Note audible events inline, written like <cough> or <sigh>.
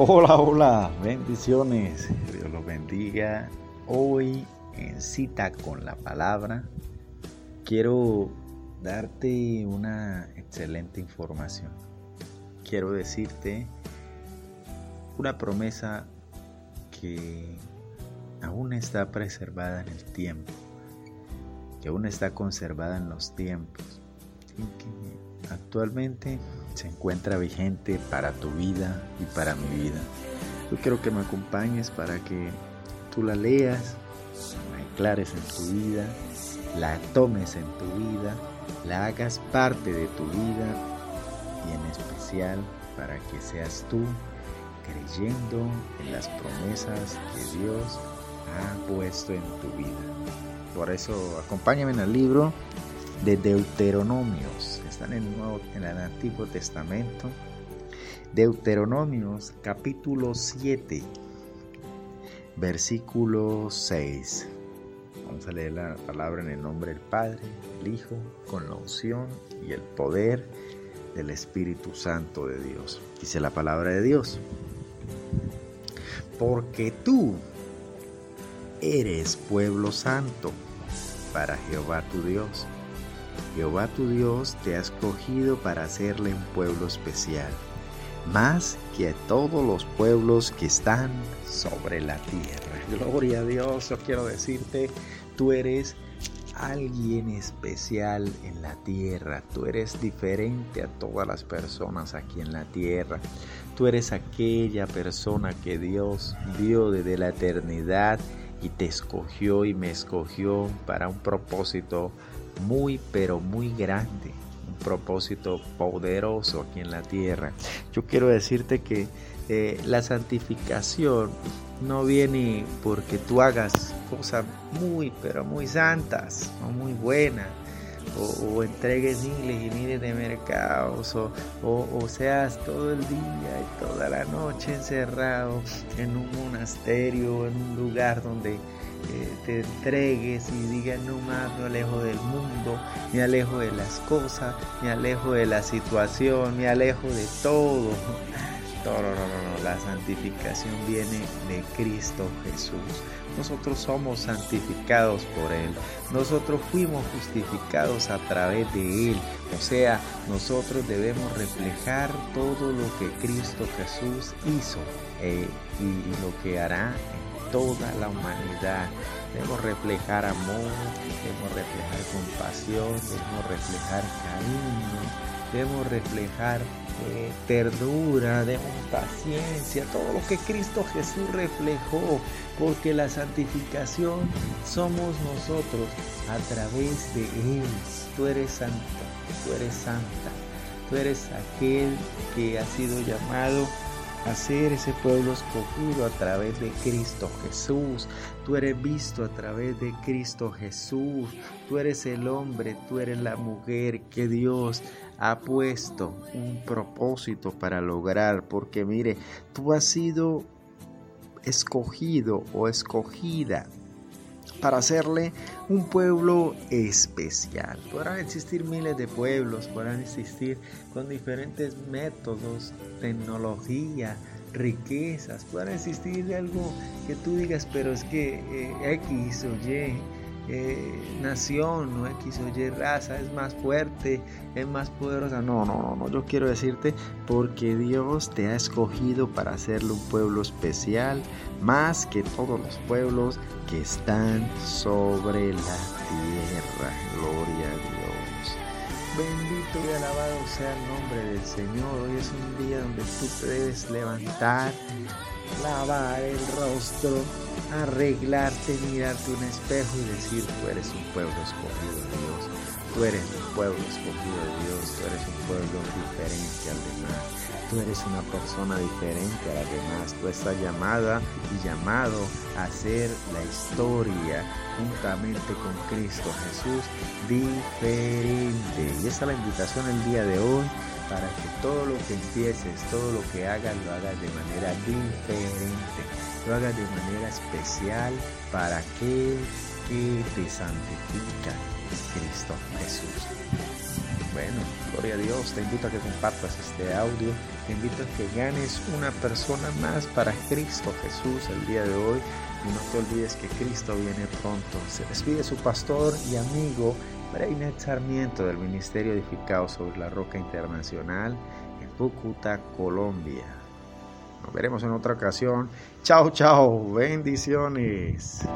Hola, hola, bendiciones. Dios los bendiga. Hoy en cita con la palabra quiero darte una excelente información. Quiero decirte una promesa que aún está preservada en el tiempo, que aún está conservada en los tiempos actualmente se encuentra vigente para tu vida y para mi vida. Yo quiero que me acompañes para que tú la leas, la aclares en tu vida, la tomes en tu vida, la hagas parte de tu vida y en especial para que seas tú creyendo en las promesas que Dios ha puesto en tu vida. Por eso acompáñame en el libro de Deuteronomios, están en el, Nuevo, en el Antiguo Testamento. Deuteronomios capítulo 7, versículo 6. Vamos a leer la palabra en el nombre del Padre, el Hijo, con la unción y el poder del Espíritu Santo de Dios. Dice la palabra de Dios. Porque tú eres pueblo santo para Jehová tu Dios. Jehová tu Dios te ha escogido para hacerle un pueblo especial, más que a todos los pueblos que están sobre la tierra. Gloria a Dios, yo quiero decirte, tú eres alguien especial en la tierra. Tú eres diferente a todas las personas aquí en la tierra. Tú eres aquella persona que Dios vio desde la eternidad y te escogió y me escogió para un propósito muy pero muy grande, un propósito poderoso aquí en la tierra. Yo quiero decirte que eh, la santificación no viene porque tú hagas cosas muy pero muy santas o muy buenas. O, entregues miles y miles de mercados, o, o, seas todo el día y toda la noche encerrado en un monasterio, en un lugar donde te entregues y digas no más me alejo del mundo, me alejo de las cosas, me alejo de la situación, me alejo de todo. <laughs> No, no, no, no, la santificación viene de Cristo Jesús. Nosotros somos santificados por Él. Nosotros fuimos justificados a través de Él. O sea, nosotros debemos reflejar todo lo que Cristo Jesús hizo eh, y lo que hará toda la humanidad. Debemos reflejar amor, debemos reflejar compasión, debemos reflejar cariño, debemos reflejar eh, ternura, debemos paciencia, todo lo que Cristo Jesús reflejó, porque la santificación somos nosotros a través de Él. Tú eres santo, tú eres santa, tú eres aquel que ha sido llamado hacer ese pueblo escogido a través de Cristo Jesús. Tú eres visto a través de Cristo Jesús. Tú eres el hombre, tú eres la mujer que Dios ha puesto un propósito para lograr. Porque mire, tú has sido escogido o escogida para hacerle un pueblo especial. Podrán existir miles de pueblos, podrán existir con diferentes métodos, tecnología, riquezas, podrán existir algo que tú digas, pero es que eh, X o Y eh, nación o X o Y raza es más fuerte, es más poderosa. No, no, no, no. Yo quiero decirte porque Dios te ha escogido para hacerle un pueblo especial, más que todos los pueblos que están sobre la tierra. Gloria a Dios. Bendito y alabado sea el nombre del Señor. Hoy es un día donde tú te debes levantar lavar el rostro, arreglarte, mirarte un espejo y decir, tú eres un pueblo escogido de Dios, tú eres un pueblo escogido de Dios, tú eres un pueblo diferente al demás, tú eres una persona diferente a las demás, tú estás llamada y llamado a hacer la historia juntamente con Cristo Jesús diferente. Y esa es la invitación el día de hoy para que todo lo que empieces, todo lo que hagas, lo hagas de manera diferente, lo hagas de manera especial para aquel que te santifica, Cristo Jesús. Bueno, gloria a Dios, te invito a que compartas este audio, te invito a que ganes una persona más para Cristo Jesús el día de hoy y no te olvides que Cristo viene pronto. Se despide su pastor y amigo Breinet Sarmiento del Ministerio Edificado sobre la Roca Internacional en Cúcuta, Colombia. Nos veremos en otra ocasión. Chao, chao, bendiciones.